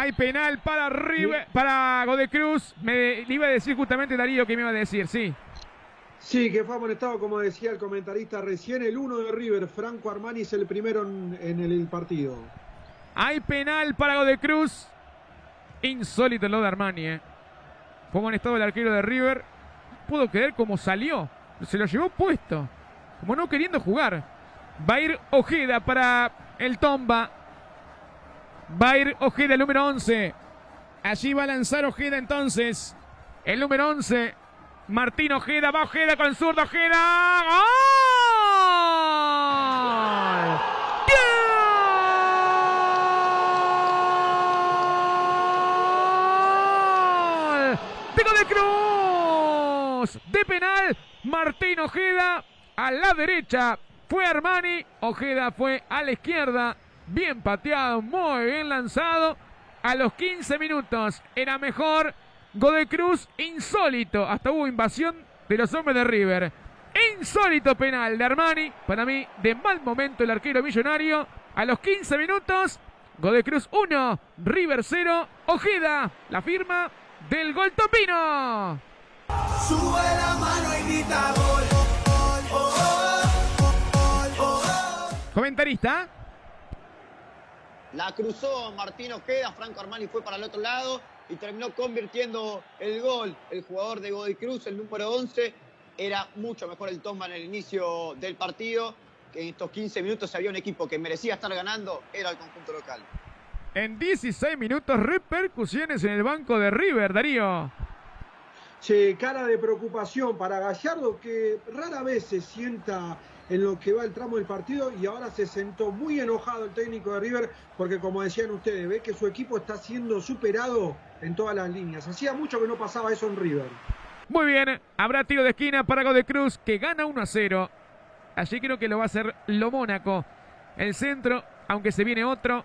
Hay penal para River, para Godecruz. Me iba a decir justamente Darío que me iba a decir, sí. Sí, que fue amonestado, como decía el comentarista recién, el uno de River. Franco Armani es el primero en, el partido. Hay penal para Godecruz. Insólito lo de Armani, ¿eh? Fue amonestado el arquero de River. Pudo creer cómo salió. Se lo llevó puesto. Como no queriendo jugar. Va a ir Ojeda para el Tomba. Va a ir Ojeda, el número 11. Allí va a lanzar Ojeda entonces. El número 11. Martín Ojeda, va Ojeda con zurdo Ojeda. ¡Gol! ¡Gol! de Cruz. De penal, Martín Ojeda a la derecha. Fue Armani, Ojeda fue a la izquierda. Bien pateado, muy bien lanzado. A los 15 minutos era mejor Godecruz, insólito. Hasta hubo invasión de los hombres de River. Insólito penal de Armani. Para mí, de mal momento el arquero millonario. A los 15 minutos, Godecruz 1, River 0. Ojeda, la firma del gol Topino. Sube la mano y grita gol. Comentarista. La cruzó Martín Ojeda, Franco Armani fue para el otro lado y terminó convirtiendo el gol. El jugador de Godoy Cruz, el número 11, era mucho mejor el Tomba en el inicio del partido, que en estos 15 minutos había un equipo que merecía estar ganando, era el conjunto local. En 16 minutos, repercusiones en el banco de River, Darío. Che, cara de preocupación para Gallardo, que rara vez se sienta en lo que va el tramo del partido y ahora se sentó muy enojado el técnico de River porque como decían ustedes, ve que su equipo está siendo superado en todas las líneas. Hacía mucho que no pasaba eso en River. Muy bien, habrá tiro de esquina para de Cruz que gana 1 a 0. Allí creo que lo va a hacer lo Mónaco. El centro, aunque se viene otro,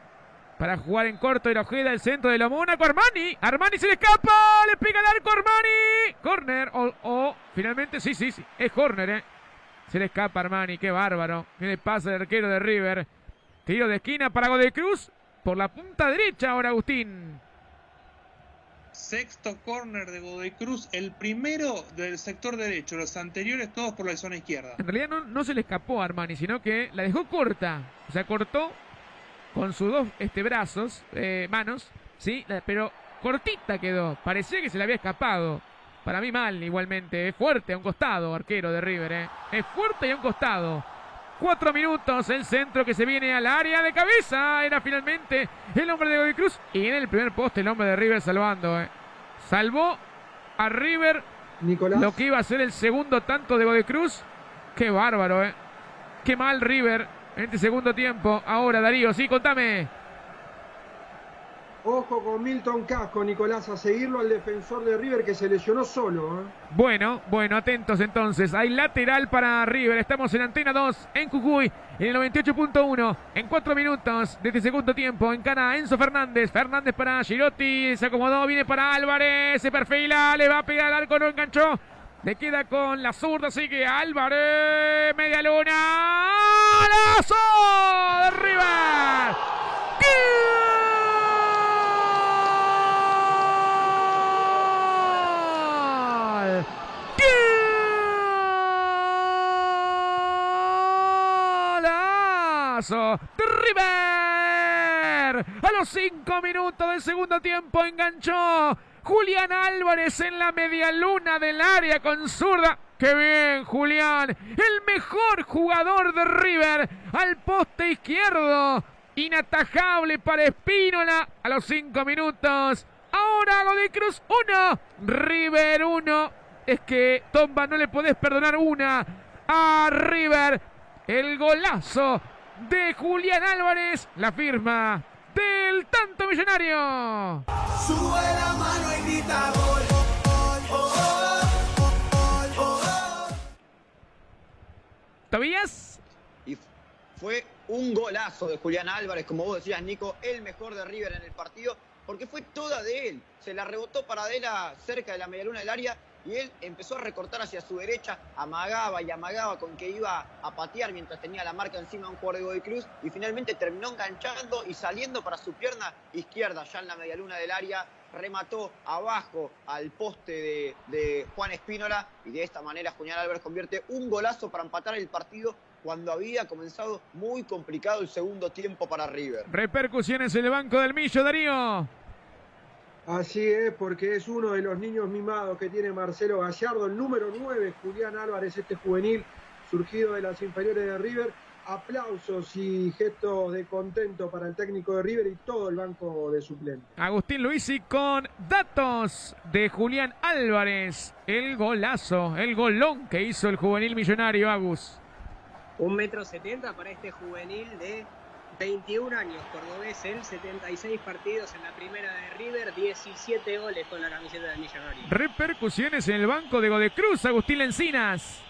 para jugar en corto era Ojeda, el centro de lo Mónaco. Armani, Armani se le escapa, le pega el arco Armani. Corner, o, finalmente, sí, sí, sí, es corner, ¿eh? Se le escapa Armani, qué bárbaro. ¿Qué le pasa al arquero de River? Tiro de esquina para Cruz por la punta derecha ahora Agustín. Sexto corner de Godoy Cruz, el primero del sector derecho, los anteriores todos por la zona izquierda. En realidad no, se le escapó a Armani, sino que la dejó corta. O sea, cortó con sus dos este, brazos, eh, manos, ¿sí? Pero cortita quedó. Parecía que se le había escapado. Para mí mal igualmente. Es fuerte a un costado, arquero de River. ¿eh? Es fuerte y a un costado. Cuatro minutos, el centro que se viene al área de cabeza. Era finalmente el hombre de Godoy Cruz. Y en el primer poste el hombre de River salvando. ¿eh? Salvó a River Nicolás. lo que iba a ser el segundo tanto de Godoy Cruz. Qué bárbaro, ¿eh? Qué mal River en este segundo tiempo. Ahora Darío, sí, contame. Ojo con Milton Casco, Nicolás, a seguirlo al defensor de River que se lesionó solo. ¿eh? Bueno, bueno, atentos entonces. Hay lateral para River. Estamos en Antena 2 en Jujuy en el 98.1. En cuatro minutos de este segundo tiempo. En cara Enzo Fernández. Fernández para Girotti. Se acomodó, viene para Álvarez. Se perfila, le va a pegar al arco, no enganchó. Le queda con la zurda, sigue Álvarez. Media luna. ¡Lazo de River! River. A los cinco minutos del segundo tiempo enganchó Julián Álvarez en la media luna del área con zurda. ¡Qué bien, Julián! El mejor jugador de River al poste izquierdo. Inatajable para Espínola a los cinco minutos. Ahora lo de Cruz 1, River 1. Es que Tomba no le podés perdonar una a River. El golazo de Julián Álvarez, la firma del tanto millonario. Sube la mano y grita gol. ¿Tobías? Y fue un golazo de Julián Álvarez, como vos decías, Nico, el mejor de River en el partido, porque fue toda de él. Se la rebotó para Adela cerca de la medialuna del área y él empezó a recortar hacia su derecha, amagaba y amagaba con que iba a patear mientras tenía la marca encima de un jugador de Godoy Cruz y finalmente terminó enganchando y saliendo para su pierna izquierda ya en la medialuna del área, remató abajo al poste de, Juan Espínola y de esta manera Julián Álvarez convierte un golazo para empatar el partido cuando había comenzado muy complicado el segundo tiempo para River. Repercusiones en el banco del Millo, Darío. Así es, porque es uno de los niños mimados que tiene Marcelo Gallardo, el número 9, Julián Álvarez, este juvenil surgido de las inferiores de River. Aplausos y gestos de contento para el técnico de River y todo el banco de suplentes. Agustín Luisi con datos de Julián Álvarez. El golazo, el golón que hizo el juvenil millonario Agus. Un metro setenta para este juvenil de 21 años, cordobés, él 76 partidos en la primera de River, 17 goles con la camiseta del Millonario. Repercusiones en el banco de Godecruz, Agustín Lencinas.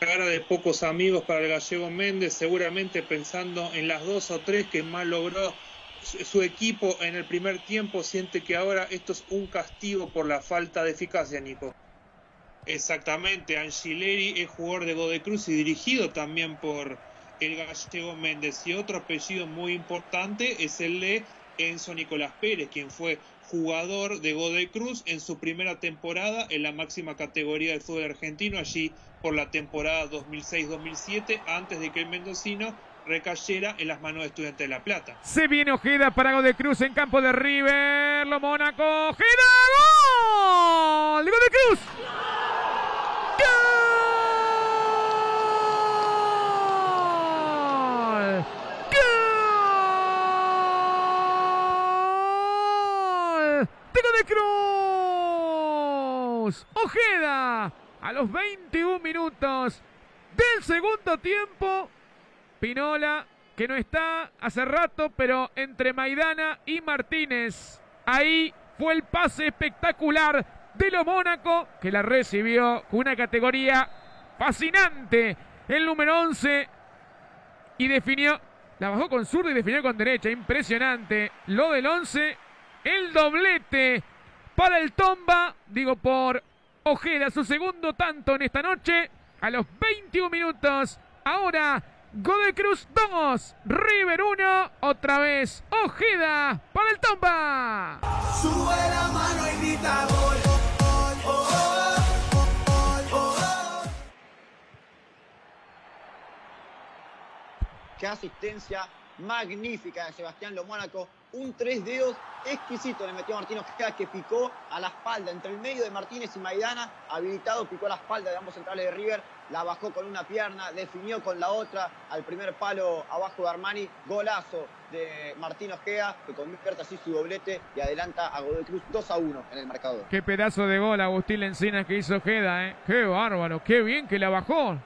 Cara de pocos amigos para el gallego Méndez, seguramente pensando en las dos o tres que más logró su equipo en el primer tiempo, siente que ahora esto es un castigo por la falta de eficacia, Nico. Exactamente, Angileri es jugador de Godecruz y dirigido también por el gallego Méndez. Y otro apellido muy importante es el de Enzo Nicolás Pérez, quien fue jugador de Godoy Cruz en su primera temporada en la máxima categoría del fútbol argentino, allí por la temporada 2006-2007, antes de que el mendocino recayera en las manos de Estudiantes de La Plata. Se viene Ojeda para Godoy Cruz en campo de River, lo Mónaco, Ojeda, gol de Godoy Cruz. ¡Gol! ¡Gol! de Godoy Ojeda a los 21 minutos del segundo tiempo. Pinola, que no está hace rato, pero entre Maidana y Martínez. Ahí fue el pase espectacular de lo Mónaco, que la recibió con una categoría fascinante. El número 11 y definió, la bajó con zurda y definió con derecha. Impresionante. Lo del 11, el doblete para el Tomba, digo por Ojeda, su segundo tanto en esta noche. A los 21 minutos, ahora Godoy Cruz 2, River 1, otra vez Ojeda para el Tomba. Sube la mano y grita gol. Qué asistencia magnífica de Sebastián Lomónaco. Un tres dedos exquisito le metió Martín Ojeda que picó a la espalda, entre el medio de Martínez y Maidana, habilitado, picó a la espalda de ambos centrales de River, la bajó con una pierna, definió con la otra al primer palo abajo de Armani, golazo de Martín Ojeda, que convierte así su doblete y adelanta a Godoy Cruz 2 a 1 en el marcador. Qué pedazo de gol Agustín Lencinas que hizo Ojeda, ¿eh? Qué bárbaro, qué bien que la bajó.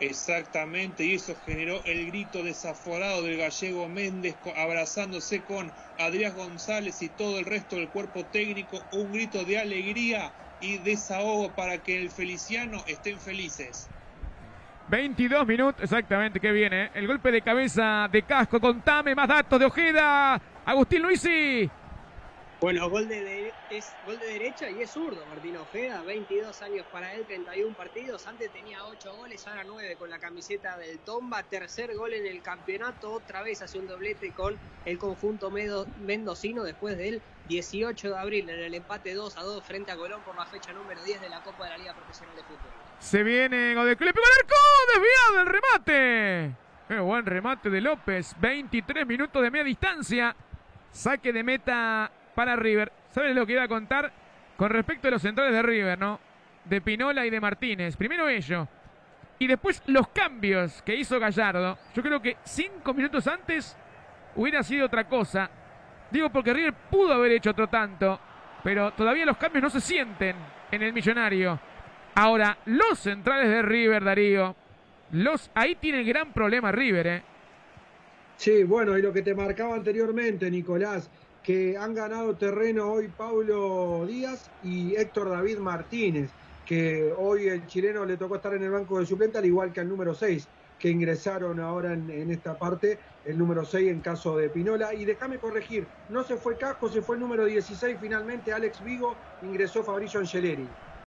Exactamente, y eso generó el grito desaforado del gallego Méndez abrazándose con Adrián González y todo el resto del cuerpo técnico, un grito de alegría y desahogo para que el Feliciano estén felices. 22 minutos, exactamente, qué bien, ¿eh? El golpe de cabeza de casco, contame más datos de Ojeda. Agustín Luisi. Bueno, gol de, gol de derecha y es zurdo Martín Ojeda, 22 años para él, 31 partidos, antes tenía 8 goles, ahora 9 con la camiseta del Tomba, tercer gol en el campeonato, otra vez hace un doblete con el conjunto mendocino después del 18 de abril en el empate 2 a 2 frente a Colón por la fecha número 10 de la Copa de la Liga Profesional de Fútbol. Se viene Cruz. ¡Le pegó arco! ¡Desviado el remate! ¡Qué buen remate de López! 23 minutos de media distancia. Saque de meta para River. ¿Sabes lo que iba a contar? Con respecto a los centrales de River, ¿no? De Pinola y de Martínez. Primero ello. Y después los cambios que hizo Gallardo. Yo creo que cinco minutos antes hubiera sido otra cosa. Digo porque River pudo haber hecho otro tanto. Pero todavía los cambios no se sienten en el millonario. Ahora, los centrales de River, Darío. Los, ahí tiene el gran problema River, ¿eh? Sí, bueno, y lo que te marcaba anteriormente, Nicolás, que han ganado terreno hoy Paulo Díaz y Héctor David Martínez. que hoy el chileno le tocó estar en el banco de suplente, al igual que al número 6, que ingresaron ahora en, en esta parte, el número 6 en caso de Pinola. Y déjame corregir, no se fue Casco, se fue el número 16 finalmente, Alex Vigo, ingresó Fabricio Angeleri.